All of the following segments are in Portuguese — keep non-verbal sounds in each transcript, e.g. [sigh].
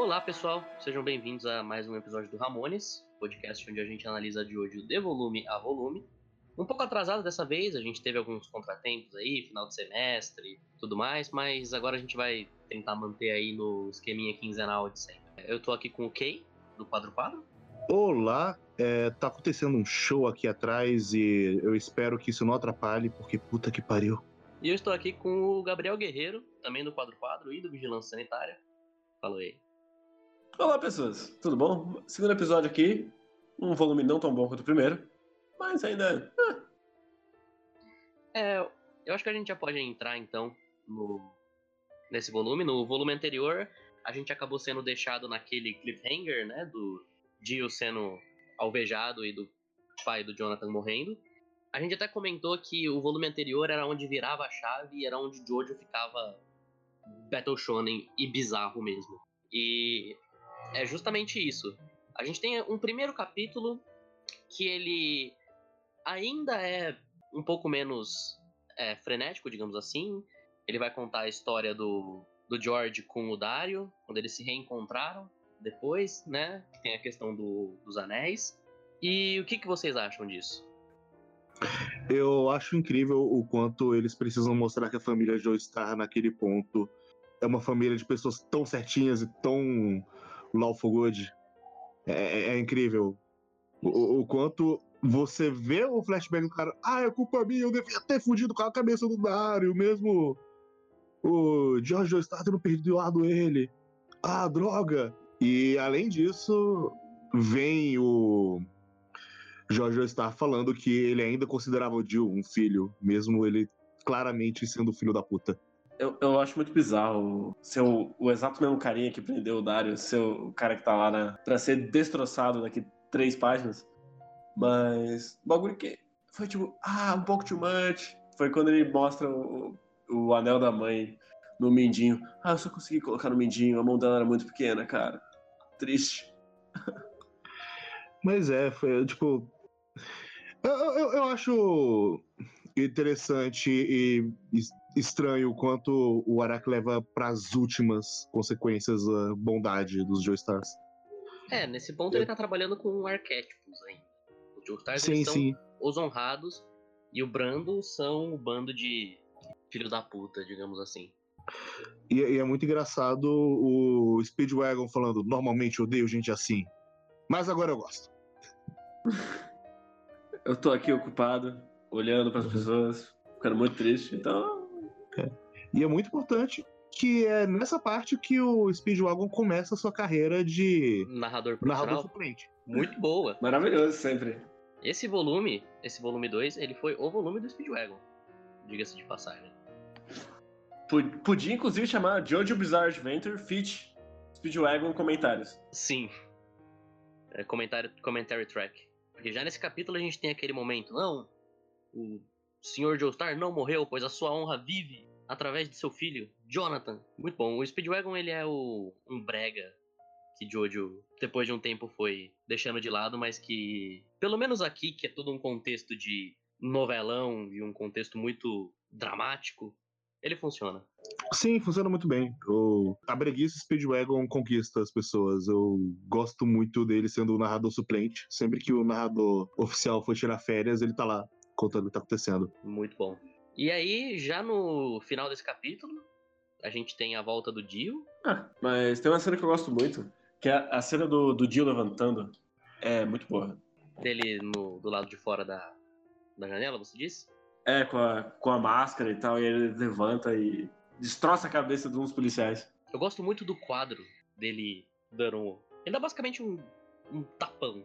Olá pessoal, sejam bem-vindos a mais um episódio do Ramones, podcast onde a gente analisa de hoje de volume a volume. Um pouco atrasado dessa vez, a gente teve alguns contratempos aí, final de semestre e tudo mais, mas agora a gente vai tentar manter aí no esqueminha quinzenal de sempre. Eu tô aqui com o Kay, do Quadro Quadro. Olá, é, tá acontecendo um show aqui atrás e eu espero que isso não atrapalhe, porque puta que pariu. E eu estou aqui com o Gabriel Guerreiro, também do Quadro Quadro e do Vigilância Sanitária. Falou aí. Olá, pessoas. Tudo bom? Segundo episódio aqui. Um volume não tão bom quanto o primeiro, mas ainda. É, eu acho que a gente já pode entrar então no nesse volume. No volume anterior, a gente acabou sendo deixado naquele cliffhanger, né? Do Jill sendo alvejado e do pai do Jonathan morrendo. A gente até comentou que o volume anterior era onde virava a chave e era onde Jojo ficava Battle Shonen e bizarro mesmo. E é justamente isso. A gente tem um primeiro capítulo que ele ainda é um pouco menos é, frenético, digamos assim. Ele vai contar a história do, do George com o Dario, quando eles se reencontraram depois, né? Tem a questão do, dos anéis. E o que, que vocês acham disso? Eu acho incrível o quanto eles precisam mostrar que a família Joestar naquele ponto é uma família de pessoas tão certinhas e tão lawful good. É, é, é incrível. O, o, quanto você vê o flashback do cara, ah, é culpa minha, eu devia ter fugido com a cabeça do Dario, mesmo o George Joestar tendo perdoado ele. Ah, droga! E além disso, vem o Jorge está falando que ele ainda considerava o Jill um filho, mesmo ele claramente sendo filho da puta. Eu, eu acho muito bizarro ser o, o, exato mesmo carinha que prendeu o Dario, ser o cara que tá lá né, pra ser destroçado daqui três páginas. Mas bagulho que foi tipo, ah, um pouco too much. Foi quando ele mostra o, o anel da mãe no mindinho. Ah, eu só consegui colocar no mindinho, a mão dela era muito pequena, cara. Triste. [laughs] Mas é, foi tipo. Eu, eu, eu acho interessante e estranho o quanto o Araki leva para as últimas consequências a bondade dos Joestars. É, nesse ponto ele tá trabalhando com arquétipos ainda. Os Joestars sim, são sim. os honrados e o Brando são o bando de filho da puta, digamos assim. E, e, é muito engraçado o Speedwagon falando: normalmente eu odeio gente assim, mas agora eu gosto. [laughs] Eu tô aqui ocupado, olhando para as pessoas, ficando muito triste, então. É. E é muito importante que é nessa parte que o Speedwagon começa a sua carreira de narrador narrador suplente. Muito boa. Maravilhoso, sempre. Esse volume, esse volume 2, ele foi o volume do Speedwagon. Diga-se de passagem. Podia, inclusive, chamar Jojo Bizarre Adventure Fit Speedwagon Comentários. Sim. É, comentário, commentary track. Porque já nesse capítulo a gente tem aquele momento, não, o Sr. Joestar não morreu, pois a sua honra vive através de seu filho, Jonathan. Muito bom. O Speedwagon, ele é o, um brega que Jojo, depois de um tempo, foi deixando de lado, mas que, pelo menos aqui, que é todo um contexto de novelão e um contexto muito dramático, ele funciona. Sim, funciona muito bem. O... A breguice Speedwagon conquista as pessoas. Eu gosto muito dele sendo o narrador suplente. Sempre que o narrador oficial for tirar férias, ele tá lá contando o que tá acontecendo. Muito bom. E aí, já no final desse capítulo, a gente tem a volta do Dio. Ah, mas tem uma cena que eu gosto muito, que é a cena do, do Dio levantando. É muito boa. Dele no, do lado de fora da, da janela, você disse? É, com a, com a máscara e tal, e ele levanta e destroça a cabeça de uns policiais. Eu gosto muito do quadro dele dando. Um, ele dá basicamente um, um tapão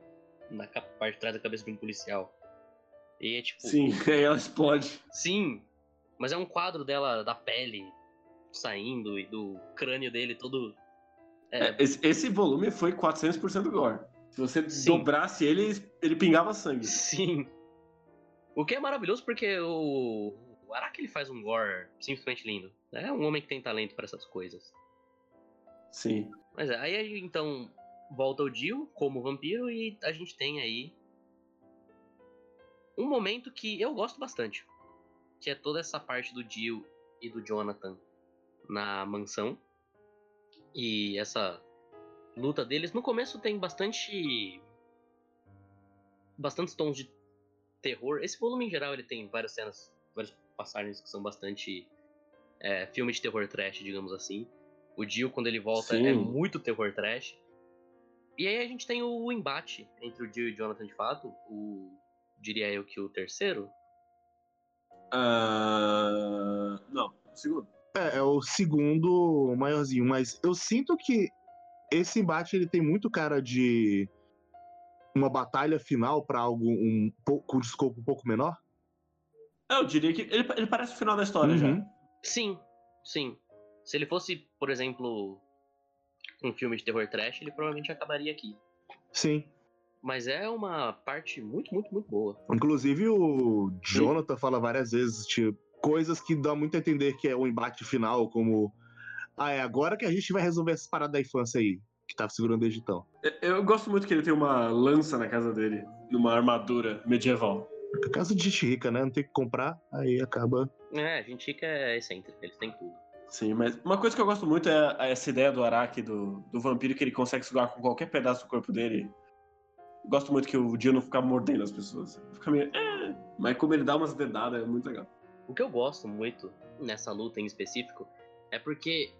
na parte de trás da cabeça de um policial. E é tipo. Sim, [laughs] aí ela explode. Sim, mas é um quadro dela, da pele saindo e do crânio dele todo. É... É, esse, esse, volume foi 400% gore. Se você Sim. dobrasse ele, ele pingava sangue. Sim. O que é maravilhoso porque o, o Araki ele faz um gore simplesmente lindo. É um homem que tem talento para essas coisas. Sim. Mas é, aí então volta o Jill como vampiro e a gente tem aí um momento que eu gosto bastante, que é toda essa parte do Jill e do Jonathan na mansão e essa luta deles. No começo tem bastante. bastantes tons de terror. Esse volume em geral ele tem várias cenas, várias passagens que são bastante é, filme de terror trash, digamos assim. O Dio, quando ele volta, Sim. é muito terror trash. E aí a gente tem o embate entre o Dio e o Jonathan de fato. O, diria eu que o terceiro. Ah, não, segundo. É, é o segundo maiorzinho, mas eu sinto que esse embate ele tem muito cara de uma batalha final pra algo um pouco com escopo um pouco menor. Eu diria que ele, ele parece o final da história já. Uhum. Sim, sim. Se ele fosse, por exemplo, um filme de terror trash, ele provavelmente acabaria aqui. Sim. Mas é uma parte muito, muito, muito boa. Inclusive o Jonathan fala várias vezes, tipo, coisas que dão muito a entender que é o embate final, como ah, é agora que a gente vai resolver essa parada da infância aí, que tava segurando desde então. Eu gosto muito que ele tem uma lança na casa dele, numa armadura medieval. Casa de gente rica, né? Não tem que comprar, aí acaba. É, a gente fica excêntrica, eles têm tudo. Sim, mas uma coisa que eu gosto muito é essa ideia do Araki, do, do vampiro, que ele consegue sugar com qualquer pedaço do corpo dele. Gosto muito que o Dio fica mordendo as pessoas. Fica meio. "É", Mas como ele dá umas dedadas, é muito legal. O que eu gosto muito nessa luta em específico é porque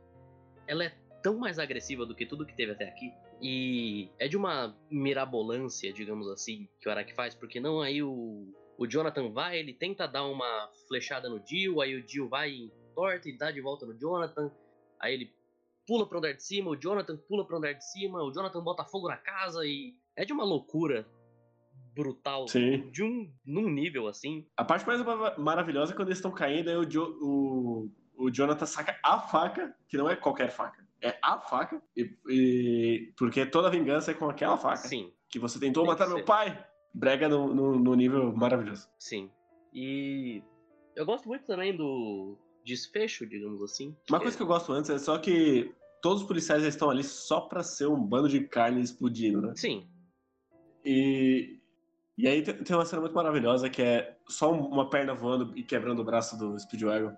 ela é tão mais agressiva do que tudo que teve até aqui. E é de uma mirabolância, digamos assim, que o Araki faz, porque não aí o, o Jonathan vai, ele tenta dar uma flechada no Dio, aí o Dio vai e torta e dá de volta no Jonathan, aí ele pula pro andar de cima, o Jonathan pula pro andar de cima, o Jonathan bota fogo na casa e é de uma loucura brutal, Sim. de um num nível assim. A parte mais ma- maravilhosa é quando eles estão caindo, aí o, Jo- o, o Jonathan saca a faca, que não é qualquer faca. É a faca, e, e- porque toda vingança é com aquela faca. Sim, Que você tentou Tem matar ser. meu pai. Brega no, no, no nível maravilhoso. Sim. E eu gosto muito também do desfecho, digamos assim. Uma coisa que eu gosto antes é só que todos os policiais estão ali só pra ser um bando de carne explodindo, né? Sim, E, e aí tem tem uma cena muito maravilhosa que é só um- uma perna voando e quebrando o braço do Speedwagon.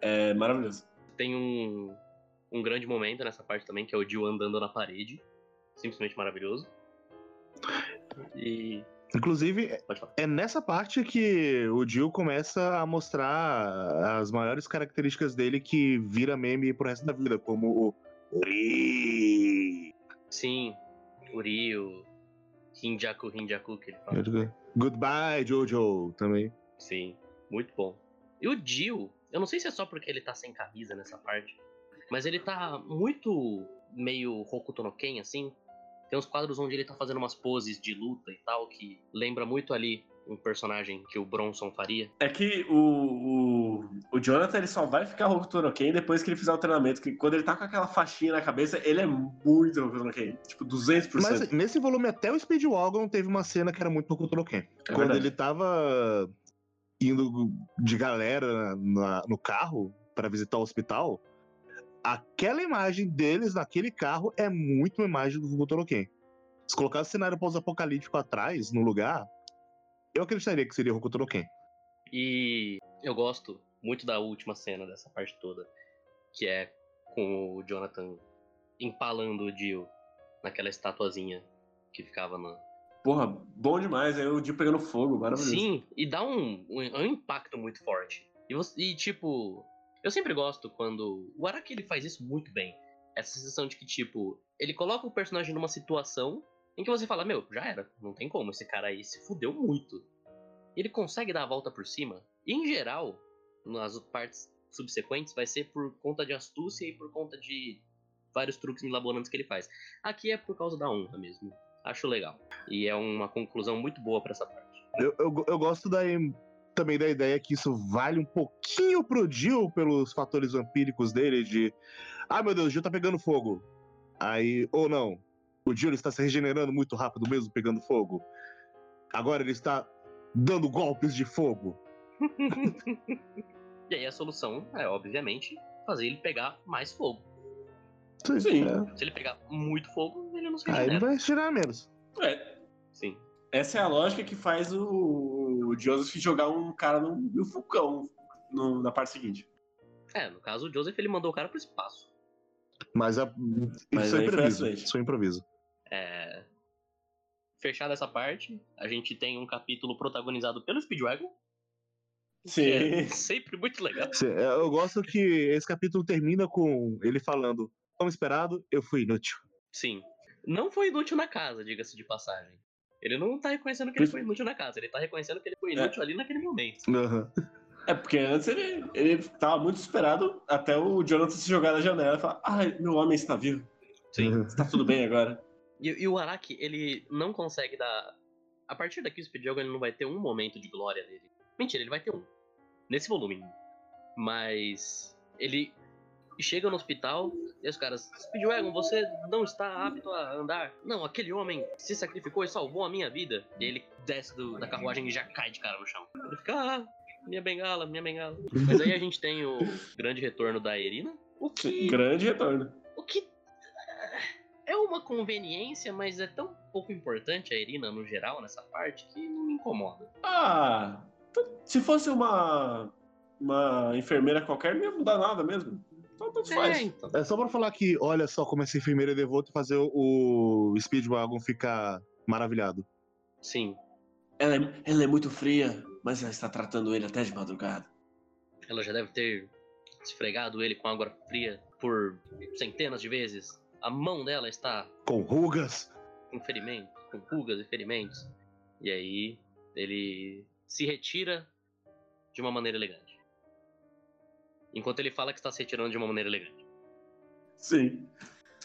É maravilhoso. tem um, um grande momento nessa parte também, que é o Jill andando na parede. Simplesmente maravilhoso. E. Inclusive, é nessa parte que o Jill começa a mostrar as maiores características dele que vira meme pro resto da vida, como o. Ri. Sim, o Ryo, Hinjaku, Hinjaku, que ele fala. Goodbye, Jojo, também. Sim, muito bom. E o Jill, eu não sei se é só porque ele tá sem camisa nessa parte, mas ele tá muito meio Hokuto no Ken, assim. Tem uns quadros onde ele tá fazendo umas poses de luta e tal, que lembra muito ali um personagem que o Bronson faria. É que o, o, o Jonathan ele só vai ficar Hokuto no Ken depois que ele fizer o treinamento. Que quando ele tá com aquela faixinha na cabeça, ele é muito Hokuto no Ken. Tipo, 200%. Mas nesse volume, até o Speedwagon teve uma cena que era muito Hokuto no Ken. Quando verdade. ele tava indo de galera na- no carro pra visitar o hospital, aquela imagem deles naquele carro é muito uma imagem do Hokuto no Ken. Se colocasse cenário pós-apocalíptico atrás, no lugar, eu acreditaria que seria Hokuto Ken. E eu gosto muito da última cena dessa parte toda, que é com o Jonathan empalando o Jill naquela estatuazinha que ficava na. Porra, bom demais. Aí o Dio pegando fogo, maravilhoso. Sim, e dá um, um, um impacto muito forte. E, você- e, tipo, eu sempre gosto quando. O Araki ele faz isso muito bem. Essa sensação de que, tipo, ele coloca o personagem numa situação em que você fala, meu, já era, não tem como, esse cara aí se fudeu muito. Ele consegue dar a volta por cima. E em geral, nas partes subsequentes, vai ser por conta de astúcia e por conta de vários truques milaborantes que ele faz. Aqui é por causa da honra mesmo. Acho legal. E é uma conclusão muito boa pra essa parte. Eu, eu, eu gosto da, também da ideia que isso vale um pouquinho pro Jill pelos fatores vampíricos dele, de ah meu Deus, o Jill tá pegando fogo. Aí, ou não, o Jill está se regenerando muito rápido mesmo pegando fogo. Agora ele está dando golpes de fogo. [laughs] E aí a solução é, obviamente, fazer ele pegar mais fogo. Sim. é. Se ele pegar muito fogo, ele não se Aí ele regenera. vai tirar menos. É, Sim. essa é a lógica que faz o, o Joseph jogar um cara no, no vulcão no- na parte seguinte. É, no caso, o Joseph ele mandou o cara pro espaço. Mas, a, Mas isso é aí foi improviso. Isso é improviso. É... Fechada essa parte, a gente tem um capítulo protagonizado pelo Speedwagon. que é Sim. sempre muito legal. Cê- é, Eu gosto que esse capítulo termina com ele falando: Como esperado, eu fui inútil. Sim. Não foi inútil na casa, diga-se de passagem. Ele não tá reconhecendo que ele foi inútil na casa, ele tá reconhecendo que ele foi inútil ali naquele momento. Aham. É porque antes ele, ele tava muito esperado até o Jonathan se jogar na janela e falar: Ai, meu homem está vivo. Sim. Está tudo bem agora. E, e o Araki, ele não consegue dar. A partir daqui, o Speedwagon ele não vai ter um momento de glória dele. Mentira, ele vai ter um. Nesse volume. Mas. Ele chega no hospital e os caras. Speedwagon, você não está apto a andar. Não, aquele homem se sacrificou e salvou a minha vida. E ele desce do- da carruagem e já cai de cara no chão. Ele fica. Ah, minha bengala, minha bengala. Mas aí a gente tem o grande retorno da Erina. O que. Grande retorno. É uma conveniência, mas é tão pouco importante a Irina no geral nessa parte que não me incomoda. Ah, se fosse uma, uma enfermeira qualquer, não ia mudar nada mesmo. Então tanto faz. É, então. É só pra falar que, olha só como essa enfermeira é devota e fazer o o Speedwagon ficar maravilhado. Sim, Ela, é, ela é muito fria, mas ela está tratando ele até de madrugada. ela já deve ter esfregado ele com água fria por centenas de vezes. A mão dela está Com rugas. com ferimento, com pulgas e ferimentos. E aí ele se retira de uma maneira elegante. Enquanto ele fala que está se retirando de uma maneira elegante. Sim.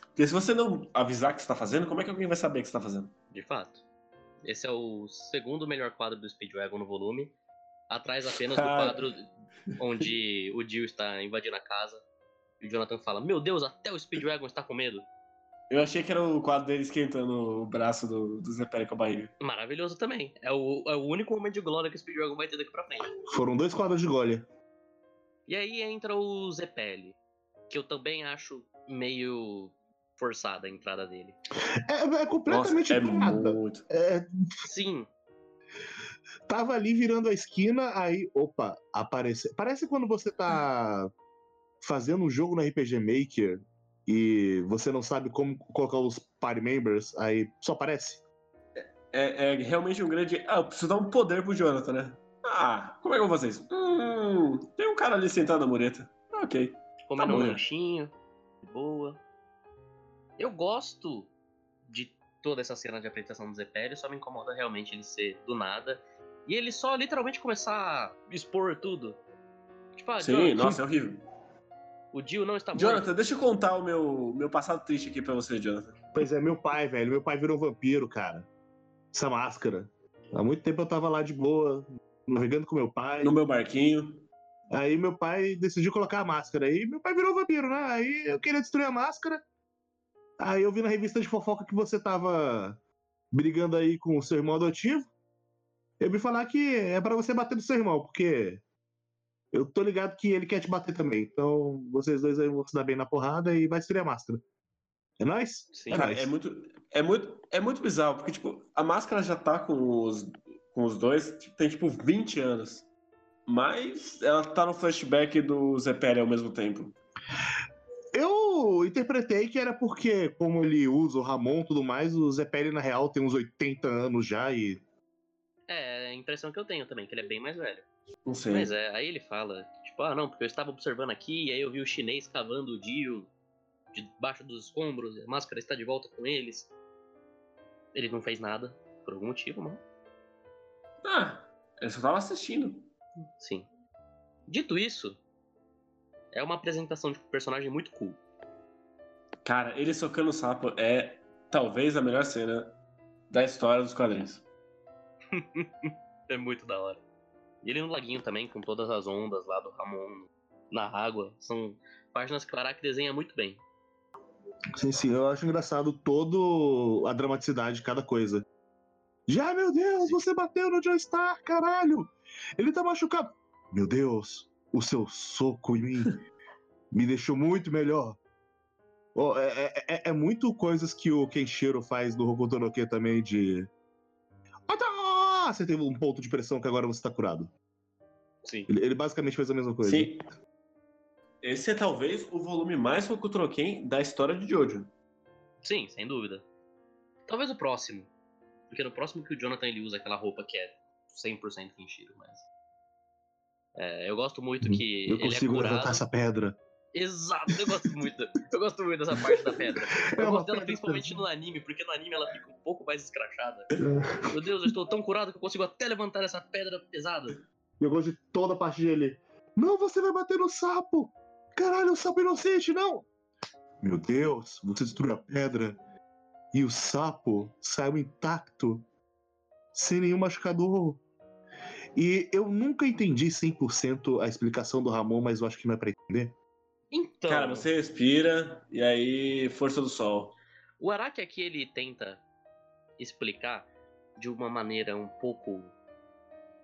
Porque se você não avisar que você está fazendo, como é que alguém vai saber o que você está fazendo? De fato. Esse é o segundo melhor quadro do Speedwagon no volume. Atrás apenas do quadro onde o Jill está invadindo a casa. E o Jonathan fala: Meu Deus, até o Speedwagon está com medo. Eu achei que era o quadro dele esquentando o braço do, do Zé Pérez com a barriga. Maravilhoso também. É o, é o único momento de glória que o Speedwagon vai ter daqui pra frente. Foram dois quadros de Golia. E aí entra o Zepelli, que eu também acho meio forçada a entrada dele. É, é completamente Nossa, é muito. É, Sim, tava ali virando a esquina, aí, opa, aparece. Parece quando você tá fazendo um jogo no RPG Maker e você não sabe como colocar os party members, aí só aparece. É, é realmente um grande. Ah, eu preciso dar um poder pro Jonathan, né? Ah, como é que eu vou fazer isso? Hum, tem um cara ali sentado na mureta. Ah, ok. comendo Tá bom, um lanchinho, de boa. Eu gosto de toda essa cena de apresentação do Zepelli, só me incomoda realmente ele ser do nada. E ele só literalmente começar a expor tudo. Tipo, ah, Sim, Jonathan, nossa, é horrível. O Jill não está morto. Jonathan, deixa eu contar o meu, meu passado triste aqui pra você, Jonathan. Pois é, meu pai, velho. Meu pai virou vampiro, cara. Essa máscara. Há muito tempo eu tava lá de boa, navegando com meu pai. No meu barquinho. Aí meu pai decidiu colocar a máscara. Aí meu pai virou vampiro, né? Aí eu queria destruir a máscara. Aí eu vi na revista de fofoca que você tava brigando aí com o seu irmão adotivo. Eu vi falar que é pra você bater no seu irmão, porque eu tô ligado que ele quer te bater também. Então vocês dois aí vão se dar bem na porrada e vai destruir a máscara. É nóis? Sim. É Cara, nóis. é muito, é, muito, é muito bizarro, porque, tipo, a máscara já tá com os, com os dois, tipo, tem, tipo, 20 anos. Mas ela tá no flashback do Zé Pérez ao mesmo tempo. Eu interpretei que era porque, como ele usa o Ramon e tudo mais, o Zé Pérez, na real, tem uns 80 anos já e. É a impressão que eu tenho também, que ele é bem mais velho. Não sei. Mas é, aí ele fala, tipo, ah não, porque eu estava observando aqui, e aí eu vi o chinês cavando o Dio debaixo dos escombros, a máscara está de volta com eles. Ele não fez nada, por algum motivo, não. Ah, eu só tava assistindo. Sim. Dito isso, é uma apresentação de personagem muito cool. Cara, ele socando o sapo é talvez a melhor cena da história dos quadrinhos. [laughs] É muito da hora. E ele no laguinho também, com todas as ondas lá do Ramon na água. São páginas que o Araki desenha muito bem. Sim, sim, eu acho engraçado todo a dramaticidade de cada coisa. Já, meu Deus, Sim. você bateu no Joe Star, caralho! Ele tá machucado. Meu Deus, o seu soco em mim [laughs] me deixou muito melhor. Ó, é, é- é- é muito coisas que o Kenshiro faz no Hokuto no Ken também de. Ah! Você teve um ponto de pressão que agora você tá curado. Sim. Ele, ele basicamente fez a mesma coisa. Sim. esse é talvez o volume mais Hokutroken da história de Jojo. Sim, sem dúvida. Talvez o próximo. Porque no próximo que o Jonathan ele usa aquela roupa que é 100% Kenshiro, mas. É, eu gosto muito que. Eu ele consigo é curado. levantar essa pedra. Exato, eu gosto muito. Eu gosto muito dessa parte da pedra. [laughs] É Eu uma gosto dela principalmente pesada. no anime, porque no anime ela fica um pouco mais escrachada. Meu Deus, eu estou tão curado que eu consigo até levantar essa pedra pesada. Eu gosto de toda a parte dele. Não, você vai bater no sapo! Caralho, é um sapo inocente, não! Meu Deus, você destruiu a pedra. E o sapo saiu intacto. Sem nenhum machucador. E eu nunca entendi 100% a explicação do Ramon, mas eu acho que não é pra entender. Então, Cara, você respira e aí força do sol. o Araki aqui ele tenta explicar de uma maneira um pouco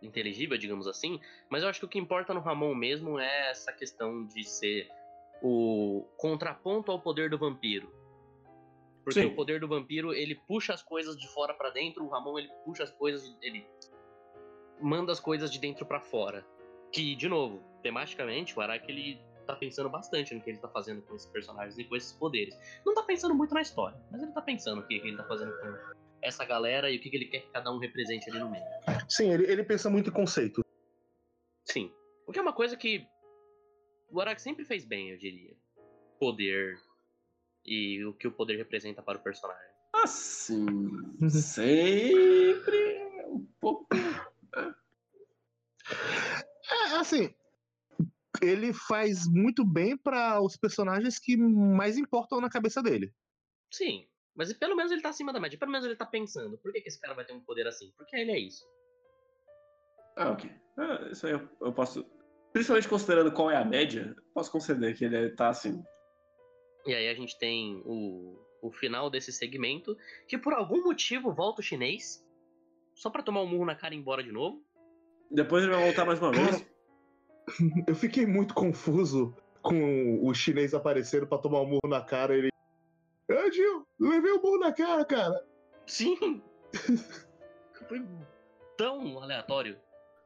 inteligível, digamos assim, mas eu acho que o que importa no Ramon mesmo é essa questão de ser o contraponto ao poder do vampiro. Porque Sim. o poder do vampiro, ele puxa as coisas de fora pra dentro, o Ramon ele puxa as coisas, ele manda as coisas de dentro pra fora. Que, de novo, tematicamente, o Araki ele tá pensando bastante no que ele tá fazendo com esses personagens e com esses poderes. Não tá pensando muito na história, mas ele tá pensando o que, que ele tá fazendo com essa galera e o que, que ele quer que cada um represente ali no meio. Sim, ele, ele pensa muito em conceito. Sim. O que é uma coisa que o Araki sempre fez bem, eu diria. Poder e o que o poder representa para o personagem. Assim, sempre um pouco. É, assim, ele faz muito bem pra os personagens que mais importam na cabeça dele. Sim, mas pelo menos ele tá acima da média. Pelo menos ele tá pensando. Por que, que esse cara vai ter um poder assim? Porque ele é isso. Ah, ok. Ah, isso aí eu, eu posso. Principalmente considerando qual é a média, eu posso conceder que ele tá assim. E aí a gente tem o, o final desse segmento, que por algum motivo volta o chinês, só pra tomar um murro na cara e ir embora de novo. Depois ele vai voltar mais uma vez. [coughs] [laughs] Eu fiquei muito confuso com o chinês aparecendo pra tomar um murro na cara e ele. Ah, Gil, levei um murro na cara, cara. Sim! Foi tão aleatório.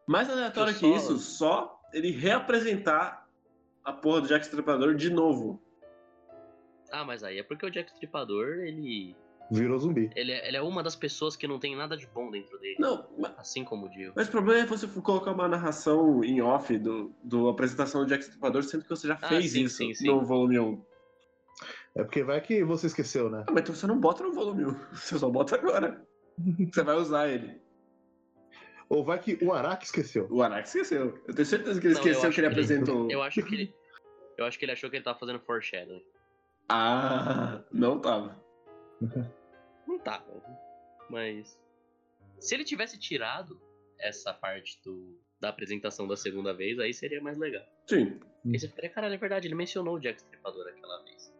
Mais aleatório que só- isso, só ele reapresentar a porra do Jack Stripador de novo. Ah, mas aí é porque o Jack Stripador, ele. Virou zumbi. Ele é, ele é uma das pessoas que não tem nada de bom dentro dele. Não, ma- Assim como o Dio. mas o problema é você colocar uma narração em off do, do apresentação do Jack Stripador, sendo que você já Ah, fez sim, isso sim, sim. no volume 1. É porque vai que você esqueceu, né? Ah, mas então você não bota no volume 1. [laughs] Você só bota agora. Você vai usar ele. Ou vai que o Araki esqueceu. O Arak esqueceu. Eu tenho certeza que ele Não, eu esqueceu que ele que ele- apresentou. [laughs] Eu acho que ele. Eu acho que ele achou que ele tava fazendo foreshadowing. Ah, não tava. Não tava. Mas. Se ele tivesse tirado essa parte do, da apresentação da segunda vez, aí seria mais legal. Sim. Aí você ficaria, caralho, é verdade, ele mencionou o Jack Stripador aquela vez.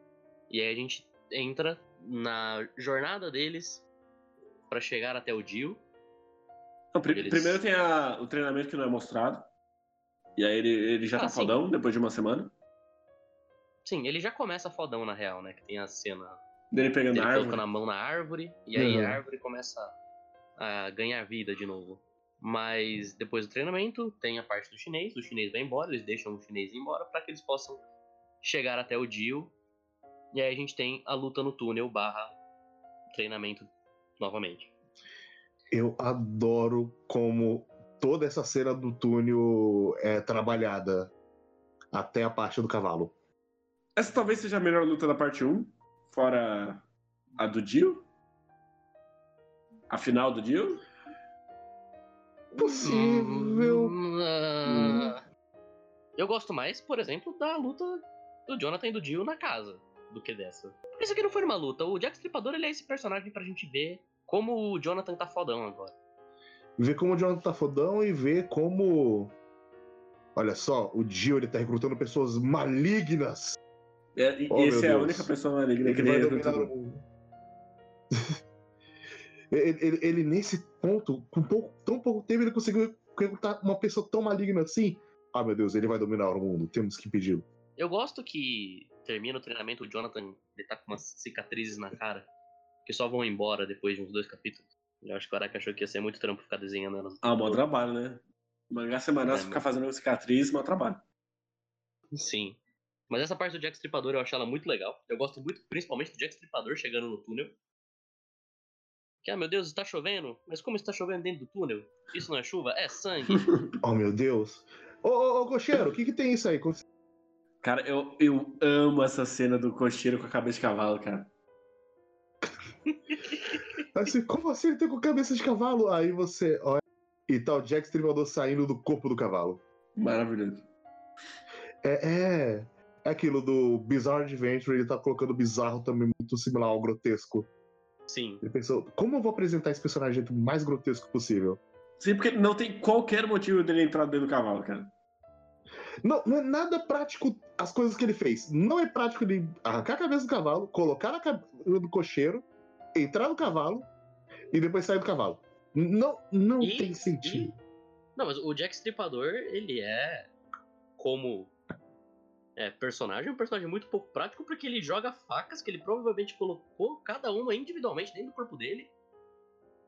E aí a gente entra na jornada deles pra chegar até o Dio. Não, pri- Eles- Primeiro tem a- o treinamento que não é mostrado. E aí ele, ele já Ah, tá sim. fodão depois de uma semana. Sim, ele já começa fodão na real, né? Que tem a cena Dele pegando dele a árvore. colocando a mão na árvore, e aí Uhum. a árvore começa a ganhar vida de novo. Mas depois do treinamento, tem a parte do chinês, o chinês vai embora, eles deixam o chinês ir embora para que eles possam chegar até o Dio. E aí a gente tem a luta no túnel barra treinamento novamente. Eu adoro como toda essa cena do túnel é trabalhada até a parte do cavalo. Essa talvez seja a melhor luta da parte 1, fora a do Dio. A final do Dio. Possível. Hum, ah, Eu gosto mais, por exemplo, da luta do Jonathan e do Dio na casa do que dessa. Porque isso aqui não foi uma luta. O Jack Stripador ele é esse personagem pra gente ver como o Jonathan tá fodão agora. Ver como o Jonathan tá fodão e ver como. Olha só, o Dio ele tá recrutando pessoas malignas. É, e Oh, esse é a Deus. única pessoa maligna que vai dominar o mundo. [laughs] ele, ele- ele, nesse ponto, com pouco, tão pouco tempo, ele conseguiu recrutar uma pessoa tão maligna assim. Ah, meu Deus, ele vai dominar o mundo. Temos que impedi-lo. Eu gosto que termina o treinamento, o Jonathan ele tá com umas cicatrizes na cara que só vão embora depois de uns dois capítulos. Eu acho que o Araki achou que ia ser muito trampo ficar desenhando elas. Ah, mó trabalho, né? Mangá semanal, É, se ficar fazendo cicatriz, mó trabalho. Sim. Mas essa parte do Jack Stripador eu acho ela muito legal. Eu gosto muito, principalmente do Jack Stripador chegando no túnel. Que, ah, meu Deus, está chovendo? Mas como está chovendo dentro do túnel? Isso não é chuva? É sangue. [laughs] oh, meu Deus. Ô, ô, ô cocheiro, o que que tem isso aí? Cara, eu, eu amo essa cena do cocheiro com a cabeça de cavalo, cara. [laughs] Assim, como assim ele tem com cabeça de cavalo? Aí você olha e tá o Jack Stripador saindo do corpo do cavalo. Maravilhoso. É, é, é aquilo do Bizarre Adventure, ele tá colocando bizarro também muito similar ao grotesco. Sim. Ele pensou, como eu vou apresentar esse personagem do mais grotesco possível? Sim, porque não tem qualquer motivo dele entrar dentro do cavalo, cara. Não, não é nada prático as coisas que ele fez. Não é prático ele arrancar a cabeça do cavalo, colocar na cabeça do cocheiro, entrar no cavalo e depois sair do cavalo. Não, não E- tem sentido. Não, mas o Jack Stripador, ele é como é, personagem, um personagem muito pouco prático, porque ele joga facas que ele provavelmente colocou cada uma individualmente dentro do corpo dele,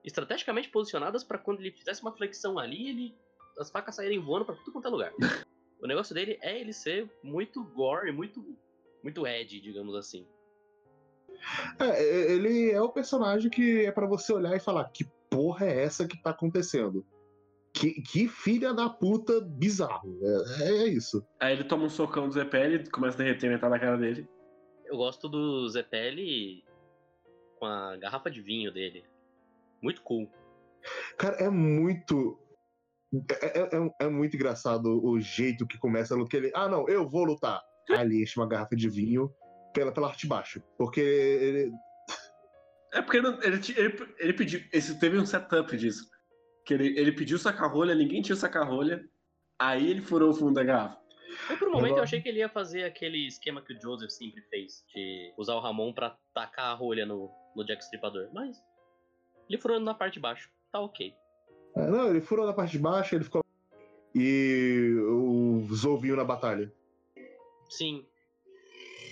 estrategicamente posicionadas pra quando ele fizesse uma flexão ali, ele as facas saírem voando pra tudo quanto é lugar. [laughs] o negócio dele é ele ser muito gore, muito muito Ed, digamos assim. É, é, ele é o personagem que é pra você olhar e falar: que porra é essa que tá acontecendo? Que, que filha da puta bizarro. É, é isso. Aí ele toma um socão do ZPL, começa a derreter metade da cara dele. Eu gosto do Zepelli com a garrafa de vinho dele. Muito cool. Cara, é muito. É, é- é- é muito engraçado o jeito que começa a luta. que ele, ah, não, eu vou lutar. Aí ele enche uma garrafa de vinho pela, pela arte de baixo. Porque ele, É porque ele, ele, ele, ele pediu. Esse, teve um setup disso. Que ele, ele pediu saca-rolha, ninguém tinha saca-rolha. Aí ele furou o fundo da garrafa. Eu, por um momento, eu achei que ele ia fazer aquele esquema que o Joseph sempre fez, de usar o Ramon pra tacar a rolha no, no Jack Stripador. Mas ele furou na parte de baixo. Tá ok. É, Não, ele furou na parte de baixo, ele ficou. E os ovinhos na batalha. Sim.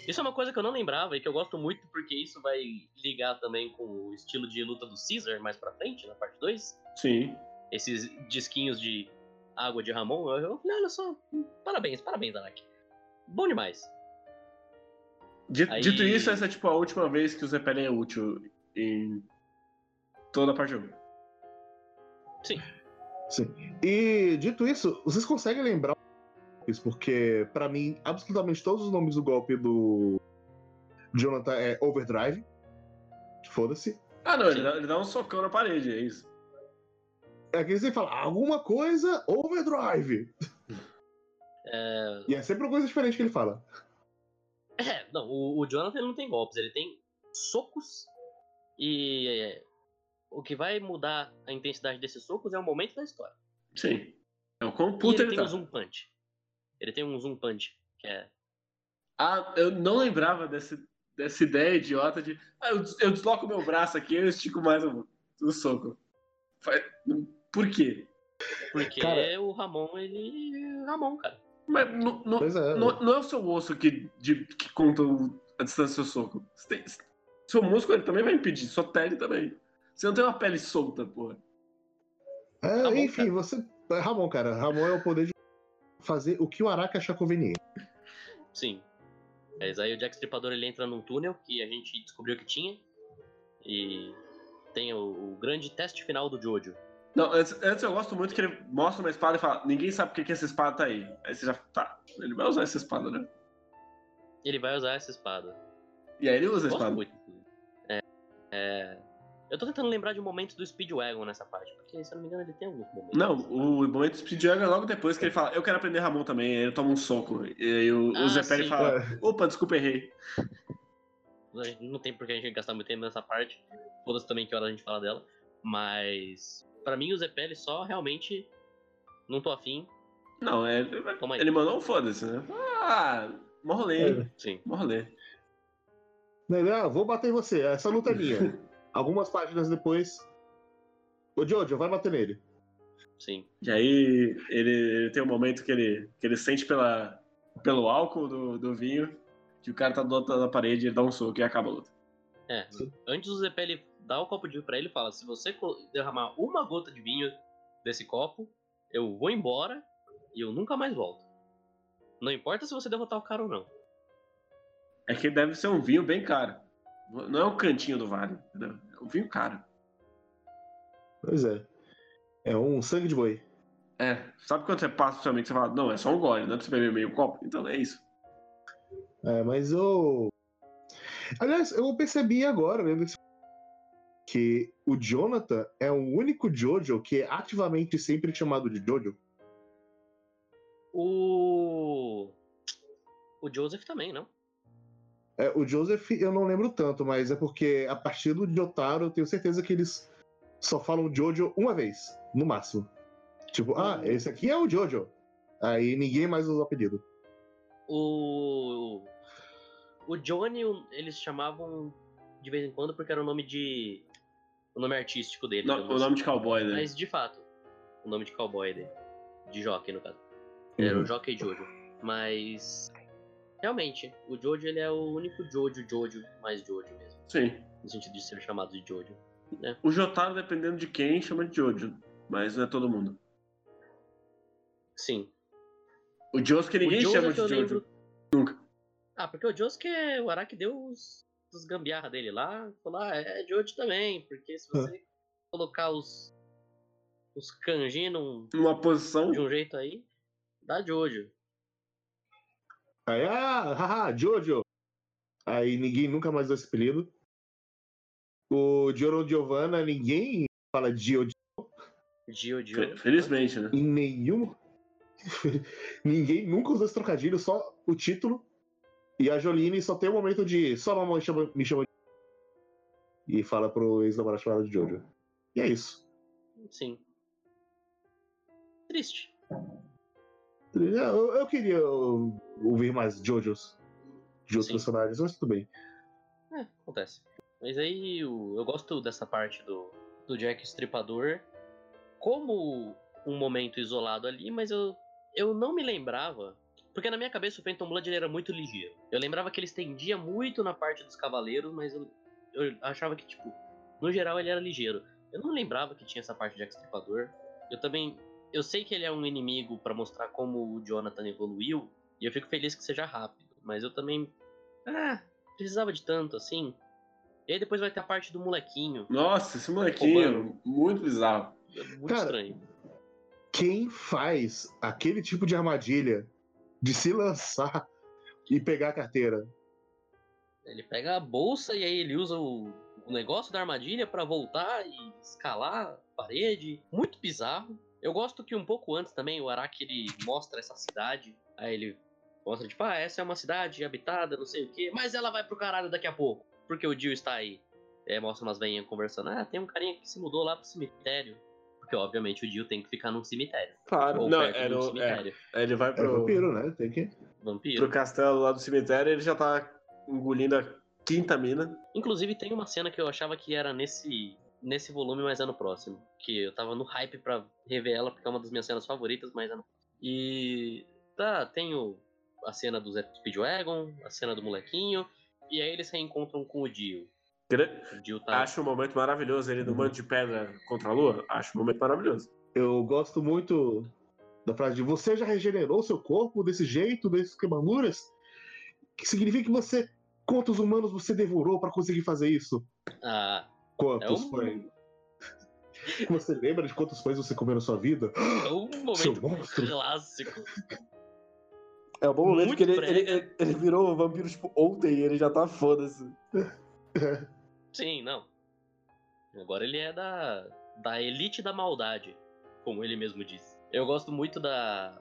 Isso é uma coisa que eu não lembrava e que eu gosto muito porque isso vai ligar também com o estilo de luta do Caesar mais pra frente, na parte 2. Sim. Esses disquinhos de água de Ramon. Eu, eu falei, olha só, parabéns, parabéns, Anak. Bom demais. Dito, Aí- dito isso, essa é tipo a última vez que o ZPL é útil em toda a parte 1. Sim. E dito isso, vocês conseguem lembrar isso? Porque, pra mim, absolutamente todos os nomes do golpe do Jonathan é Overdrive. Foda-se. Ah, não, ele Sim. dá, ele dá um socão na parede, é isso. É aquele que você fala, alguma coisa, Overdrive. É, E é sempre uma coisa diferente que ele fala. É, não, o, o Jonathan ele não tem golpes, ele tem socos e é, o que vai mudar a intensidade desses socos é o momento da história. Sim. É o E puto ele ele tem tá. um zoom punch. Ele tem um zoom punch, que é Ah, eu não lembrava desse, dessa ideia idiota de. Ah, eu, eu desloco meu braço aqui eu estico mais o, o soco. Fa- Por quê? porque Cara- o Ramon, ele é Ramon, cara. Mas não, não, Pois é. não, não é o seu osso que, de- que conta o- a distância do seu soco. Tem- seu músculo ele também vai impedir, sua pele também. Você não tem uma pele solta, porra. É, Ramon, enfim, cara. você. é Ramon, cara. Ramon é o poder de fazer o que o Araki achar conveniente. Sim. Mas aí o Jack Stripador ele entra num túnel que a gente descobriu que tinha. E tem o, o grande teste final do Jojo. Não, antes, antes eu gosto muito que ele mostra uma espada e fala: ninguém sabe por que, que essa espada tá aí. Aí você já. Tá, ele vai usar essa espada, né? Ele vai usar essa espada. E aí ele usa a espada. muito. É, é, Eu tô tentando lembrar de momentos do Speedwagon nessa parte, porque se eu não me engano ele tem alguns momentos. Não, o momento do Speed Jugger é logo depois que ele fala, eu quero aprender Ramon também, aí ele toma um soco. E aí o, Ah, o Zé Pérez fala, É. opa, desculpa, errei. Não tem por que a gente gastar muito tempo nessa parte. Foda-se também que hora a gente fala dela. Mas, pra mim, o Zepelli só realmente. Não tô afim. Não, é, Toma aí. ele mandou um foda-se, né? Ah, mó rolê, hein? Sim. Mó rolê. Ele, ah, vou bater em você, essa luta é minha. [laughs] Algumas páginas depois. Ô Jojo, vai bater nele. Sim. E aí ele, ele tem um momento que ele, que ele sente pela, pelo álcool do, do vinho que o cara tá do outro lado da parede, ele dá um soco e acaba a luta. É. Sim. Antes o Zepelli dá o copo de vinho pra ele e fala: se você derramar uma gota de vinho desse copo, eu vou embora e eu nunca mais volto. Não importa se você derrotar o cara ou não. É que deve ser um vinho bem caro. Não é um cantinho do vale, entendeu? É um vinho caro. Pois é. É um sangue de boi. É, sabe quando você passa pro seu amigo e você fala, não, é só um gole, não é pra você beber meio copo? Então é isso. É, mas eu. Aliás, eu percebi agora, vendo esse que o Jonathan é o único Jojo que é ativamente sempre chamado de Jojo. O. O Joseph também, não? É, o Joseph eu não lembro tanto, mas é porque a partir do Jotaro eu tenho certeza que eles só falam Jojo uma vez, no máximo. Tipo, ah, esse aqui é o Jojo. Aí ninguém mais usa o apelido. O. O Johnny, eles chamavam de vez em quando porque era o nome de. O nome artístico dele. No- o nome de cowboy, né? Mas de fato, o nome de cowboy dele. De jockey, no caso. Ele Era Uhum. o Jockey Jojo. Mas. Realmente, o Jojo ele é o único Jojo Jojo mais Jojo mesmo. Sim. No sentido de ser chamado de Jojo. O Jotaro, dependendo de quem, chama de Jojo. Mas não é todo mundo. Sim. O Josuke ninguém o chama de Jojo. lembro. Nunca. Ah, porque o Josuke, o Araki deu os, os gambiarra dele lá. Falou, ah, é Jojo também. Porque se você colocar os. Os kanji num, Numa posição. de um jeito aí, dá Jojo. Aí, ah, haha, Jojo. Aí ninguém nunca mais dá esse apelido. O Giorno Giovanna, ninguém fala Gio Gio, Fe- Gio. Felizmente, né? em nenhum. [laughs] ninguém nunca usa esse trocadilho, só o título. E a Jolene só tem um momento de. Só mamãe chama, me chama de. E fala pro ex-namorado chamado de Jojo. E é isso. Sim. Triste. Eu, eu queria ouvir mais Jojos de outros Sim. personagens, mas tudo bem. É, acontece. Mas aí o- eu gosto dessa parte do, do Jack Estripador como um momento isolado ali, mas eu, eu não me lembrava. Porque na minha cabeça o Phantom Blood ele era muito ligeiro. Eu lembrava que ele estendia muito na parte dos cavaleiros, mas eu, eu achava que, tipo, no geral ele era ligeiro. Eu não lembrava que tinha essa parte de Jack Estripador. Eu também. Eu sei que ele é um inimigo pra mostrar como o Jonathan evoluiu, e eu fico feliz que seja rápido. Mas eu também. Ah, precisava de tanto assim. E aí depois vai ter a parte do molequinho. Nossa, esse molequinho, muito bizarro. É muito Cara, estranho. Quem faz aquele tipo de armadilha de se lançar e pegar a carteira? Ele pega a bolsa e aí ele usa o, o negócio da armadilha pra voltar e escalar a parede. Muito bizarro. Eu gosto que um pouco antes também o Araki ele mostra essa cidade. Aí ele mostra, tipo, ah, essa é uma cidade habitada, não sei o quê. Mas ela vai pro caralho daqui a pouco. Porque o Jill está aí. É, mostra umas veinhas conversando. Ah, tem um carinha que se mudou lá pro cemitério. Porque, obviamente, o Jill tem que ficar num cemitério. Claro. Ou Não, perto era de um o- é, cemitério. ele vai É pro, vampiro, né? Tem que. Vampiro. pro castelo lá do cemitério ele já tá engolindo a quinta mina. Inclusive, tem uma cena que eu achava que era nesse, nesse volume, mas é no próximo. Que eu tava no hype pra rever ela, porque é uma das minhas cenas favoritas, mas é no E tá, tem o- a cena do Speedwagon, a cena do molequinho, e aí eles reencontram com o Dio. Tá. Acho um momento maravilhoso ele no manto de pedra contra a lua. Acho um momento maravilhoso. Eu gosto muito da frase de você já regenerou seu corpo desse jeito, desses queimaduras? Que significa que você. Quantos humanos você devorou pra conseguir fazer isso? Ah, Quantos É um- foi? [laughs] Você lembra de quantos pães você comeu na sua vida? é um [gasps] Seu momento monstro! clássico. É o bom momento Muito que ele, ele, ele, virou vampiro, tipo, ontem e ele já tá foda-se. [laughs] Sim, não. Agora ele é da, da elite da maldade, como ele mesmo disse. Eu gosto muito da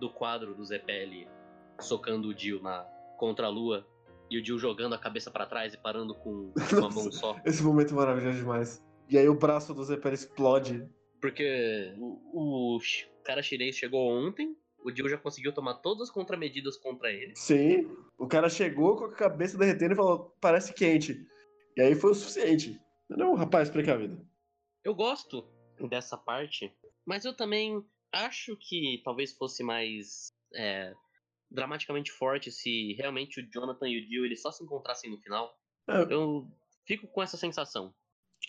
do quadro do Zé Pele socando o Dio na contra a lua e o Dio jogando a cabeça pra trás e parando com uma [laughs] mão só. Esse momento é maravilhoso demais. E aí o braço do Zepel explode. Porque o, o cara chinês chegou ontem, o Dio já conseguiu tomar todas as contramedidas contra ele. Sim. O cara chegou com a cabeça derretendo e falou, parece quente. E aí foi o suficiente. Não, rapaz, precavida. Eu gosto dessa parte, mas eu também acho que talvez fosse mais é, dramaticamente forte se realmente o Jonathan e o Dio eles só se encontrassem no final. É, Eu fico com essa sensação.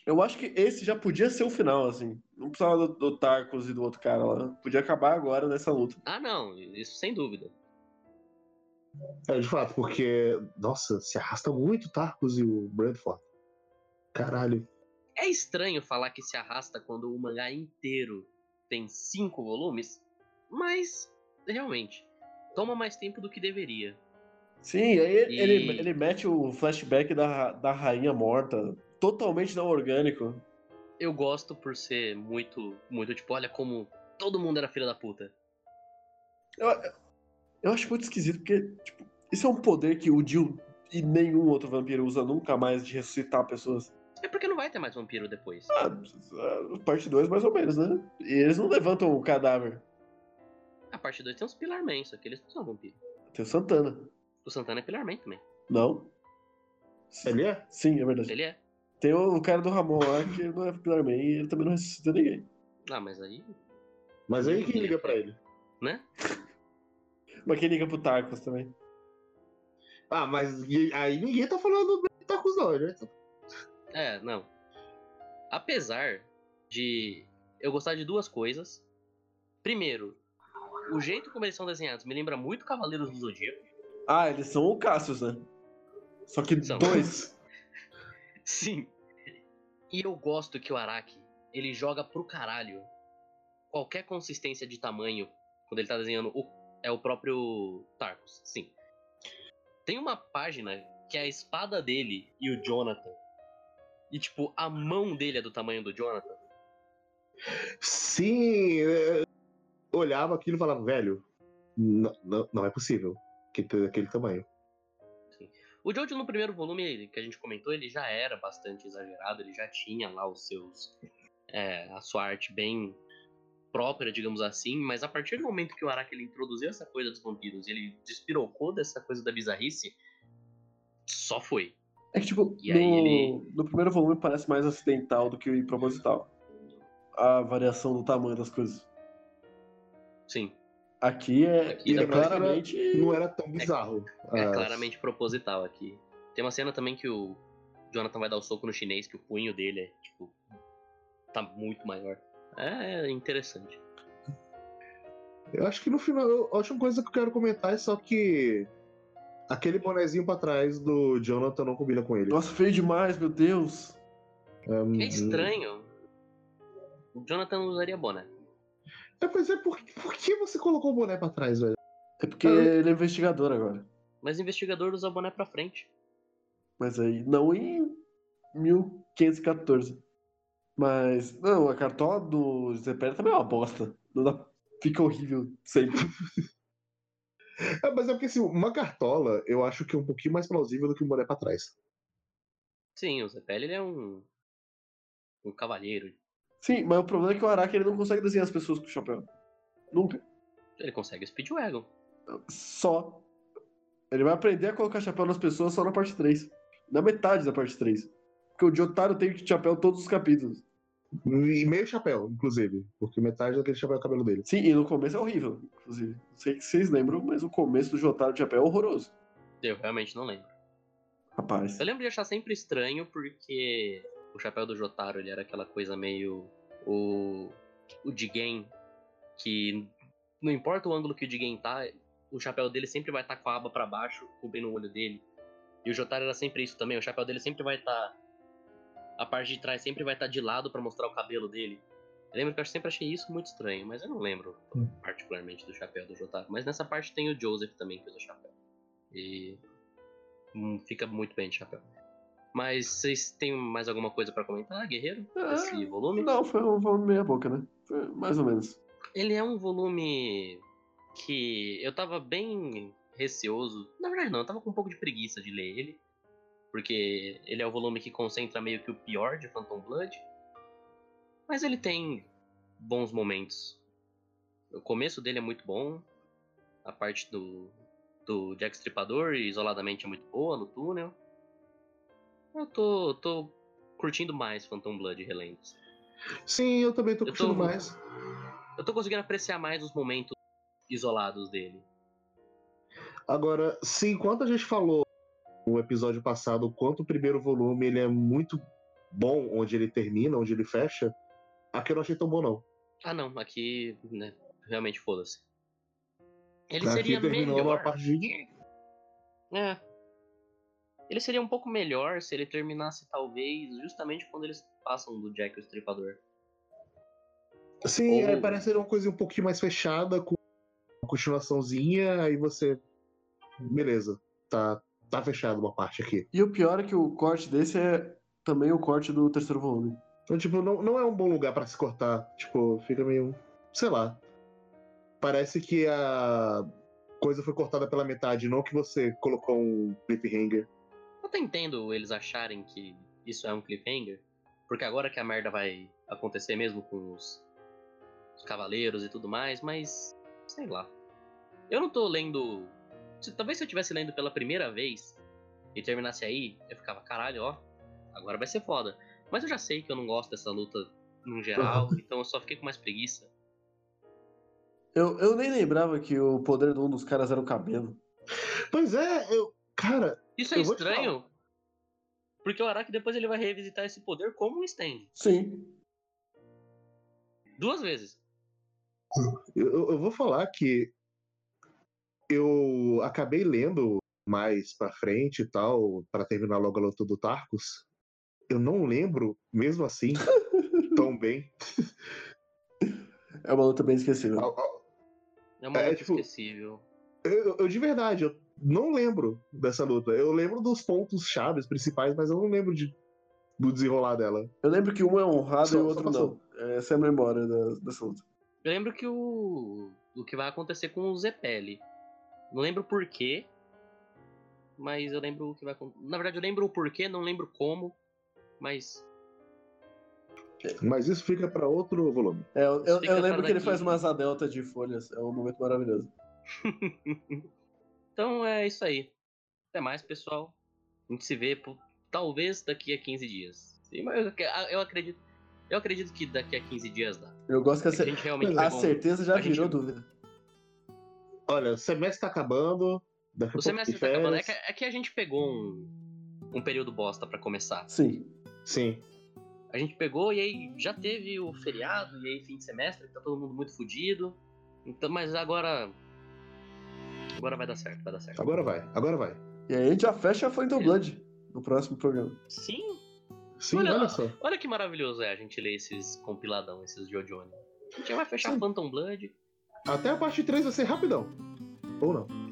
Eu acho que esse já podia ser o final, assim. Não precisava do, do Tarkus e do outro cara lá. Podia acabar agora nessa luta. Ah, não, isso sem dúvida. É, de fato, porque, nossa, se arrasta muito o Tarkus e o Brandford. Caralho. É estranho falar que se arrasta quando o mangá inteiro tem cinco volumes, mas realmente toma mais tempo do que deveria. Sim, aí E- ele, ele mete o flashback da, da rainha morta, totalmente não orgânico. Eu gosto por ser muito, muito tipo, olha como todo mundo era filha da puta. Eu, eu acho muito esquisito, porque, tipo, isso é um poder que o Jill e nenhum outro vampiro usa nunca mais de ressuscitar pessoas. É porque não vai ter mais vampiro depois. Ah, ah, parte 2 mais ou menos, né? E eles não levantam o cadáver. A parte 2 tem uns Pilarman, só que eles não são vampiro. Tem o Santana. O Santana é Pilarman também. Não? Ele é? Sim, é verdade. Ele é. Tem o cara do Ramon lá, que não é Pilar Man, e ele também não ressuscita ninguém. Ah, mas aí, Mas aí quem liga pra ele? né? [laughs] Mas quem liga pro Tarkus também? Ah, mas aí ninguém tá falando do Tarkus, não, né? É, não. Apesar de eu gostar de duas coisas. Primeiro, o jeito como eles são desenhados me lembra muito Cavaleiros do Zodíaco. Ah, eles são o Cassius, né? Só que São. dois. [laughs] Sim. E eu gosto que o Araki, ele joga pro caralho qualquer consistência de tamanho quando ele tá desenhando o, é o próprio Tarkus. Sim. Tem uma página que é a espada dele e o Jonathan. E tipo, a mão dele é do tamanho do Jonathan. Sim, é, olhava aquilo e falava, velho, não, não, não é possível que tenha aquele tamanho. O Jojo no primeiro volume que a gente comentou, ele já era bastante exagerado, ele já tinha lá os seus. é, a sua arte bem própria, digamos assim, mas a partir do momento que o Araki ele introduziu essa coisa dos vampiros e ele despirocou dessa coisa da bizarrice, só foi. É que, tipo, E no, aí ele- no primeiro volume parece mais acidental do que proposital. A variação do tamanho das coisas. Sim, Aqui é, Aqui é pra- claramente. Não era tão bizarro. é Ah, claramente proposital aqui. Tem uma cena também que o Jonathan vai dar o soco no chinês, que o punho dele é, tipo, tá muito maior. É interessante. Eu acho que no final, a última coisa que eu quero comentar é só que aquele bonezinho pra trás do Jonathan não combina com ele. Nossa, feio demais, meu Deus. Hum, É estranho. O Jonathan não usaria boné. É, pois é, por, por que você colocou o boné pra trás, velho? É porque Ah. ele é investigador agora. Mas investigador usa boné pra frente. Mas aí, não em 1514. Mas, não, a cartola do José Pérez também é uma bosta. Não dá... Fica horrível sempre. [laughs] É, mas é porque assim, uma cartola eu acho que é um pouquinho mais plausível do que um boné pra trás. Sim, o Zepelli ele é um. um cavalheiro. Sim, mas o problema é que o Araki ele não consegue desenhar as pessoas com chapéu. Nunca. Ele consegue o Speedwagon. Só. Ele vai aprender a colocar chapéu nas pessoas só na parte 3. Na metade da parte 3. Porque o Jotaro tem chapéu todos os capítulos. E meio chapéu, inclusive. Porque metade daquele chapéu é o cabelo dele. Sim, e no começo é horrível, inclusive. Não sei se vocês lembram, mas o começo do Jotaro de chapéu é horroroso. Eu realmente não lembro. Rapaz. Eu lembro de achar sempre estranho porque o chapéu do Jotaro ele era aquela coisa meio. O. O Jigen, que não importa o ângulo que o Jigen tá, o chapéu dele sempre vai estar com a aba pra baixo, cobrindo o olho dele. E o Jotaro era sempre isso também, o chapéu dele sempre vai estar. A parte de trás sempre vai estar de lado pra mostrar o cabelo dele. Eu lembro que eu sempre achei isso muito estranho, mas eu não lembro Hum. particularmente do chapéu do Jotaro. Mas nessa parte tem o Joseph também que usa chapéu. E hum, fica muito bem de chapéu. Mas vocês têm mais alguma coisa pra comentar, Guerreiro? Ah, Desse volume? Não, foi um volume meia boca, né? Foi mais ou menos. Ele é um volume que eu tava bem receoso. Na verdade, não, eu tava com um pouco de preguiça de ler ele. Porque ele é o volume que concentra meio que o pior de Phantom Blood. Mas ele tem bons momentos. O começo dele é muito bom. A parte do, do Jack Stripador isoladamente é muito boa no túnel. Eu tô, tô curtindo mais Phantom Blood Relentos. Sim, eu também tô Eu tô- curtindo mais. Eu tô conseguindo apreciar mais os momentos isolados dele. Agora, se enquanto a gente falou no episódio passado o quanto o primeiro volume ele é muito bom onde ele termina, onde ele fecha, aqui eu não achei tão bom não. Ah não, aqui, né, realmente foda-se. Ele Aqui seria terminou melhor. parte de... É. Ele seria um pouco melhor se ele terminasse, talvez, justamente quando eles passam do Jack o Estripador. Sim, Ou- é, parece ser uma coisa um pouquinho mais fechada, com uma continuaçãozinha, aí você. Beleza, tá, tá fechado uma parte aqui. E o pior é que o corte desse é também o corte do terceiro volume. Então, tipo, não, não é um bom lugar pra se cortar. Tipo, fica meio. Sei lá. Parece que a coisa foi cortada pela metade, não que você colocou um cliffhanger. Eu até entendo eles acharem que isso é um cliffhanger, porque agora que a merda vai acontecer mesmo com os, os cavaleiros e tudo mais, mas sei lá. Eu não tô lendo. Se- talvez se eu estivesse lendo pela primeira vez e terminasse aí, eu ficava, caralho, ó, agora vai ser foda. Mas eu já sei que eu não gosto dessa luta no geral, então eu só fiquei com mais preguiça. Eu, eu nem lembrava que o poder de um dos caras era o cabelo. Pois é, eu. Cara, Isso é estranho, porque o Araki depois ele vai revisitar esse poder como um stand. Sim. Duas vezes. eu, eu vou falar que eu acabei lendo mais pra frente e tal, pra terminar logo a luta do Tarkus. Eu não lembro, mesmo assim, [laughs] tão bem. É uma luta bem esquecível. É uma É, luta tipo, esquecível. Eu, eu de verdade, eu não lembro dessa luta. Eu lembro dos pontos chaves principais, mas eu não lembro de, do desenrolar dela. Eu lembro que um é honrado Só- e o outro passou. não. Essa é a memória da- dessa luta. Eu lembro que o. o que vai acontecer com o Zepeli. Não lembro por quê. Mas eu lembro o que vai acontecer. Na verdade, eu lembro o porquê, não lembro como. Mas. Mas isso fica pra outro volume. É, eu, eu- eu lembro que ele faz uma asa delta de folhas. É um momento maravilhoso. [laughs] Então é isso aí. Até mais, pessoal. A gente se vê por- talvez daqui a 15 dias. Sim, mas eu, eu acredito. Eu acredito que daqui a 15 dias dá. Eu gosto que a, a gente realmente a um- certeza já a gente- virou dúvida. Olha, o semestre tá acabando. O semestre tá acabando. É que, é que a gente pegou um, um período bosta pra começar. Sim. Sim. A gente pegou e aí já teve o feriado, e aí fim de semestre, tá todo mundo muito fudido. Então, mas agora. Agora vai dar certo, vai dar certo. Agora vai, agora vai. E aí a gente já fecha a Phantom Blood no próximo programa. Sim, Sim, Olha- olha, só. olha que maravilhoso é a gente ler esses compiladão, esses Jojone. A gente já vai fechar Sim. Phantom Blood. Até a parte 3 vai ser rapidão. Ou não.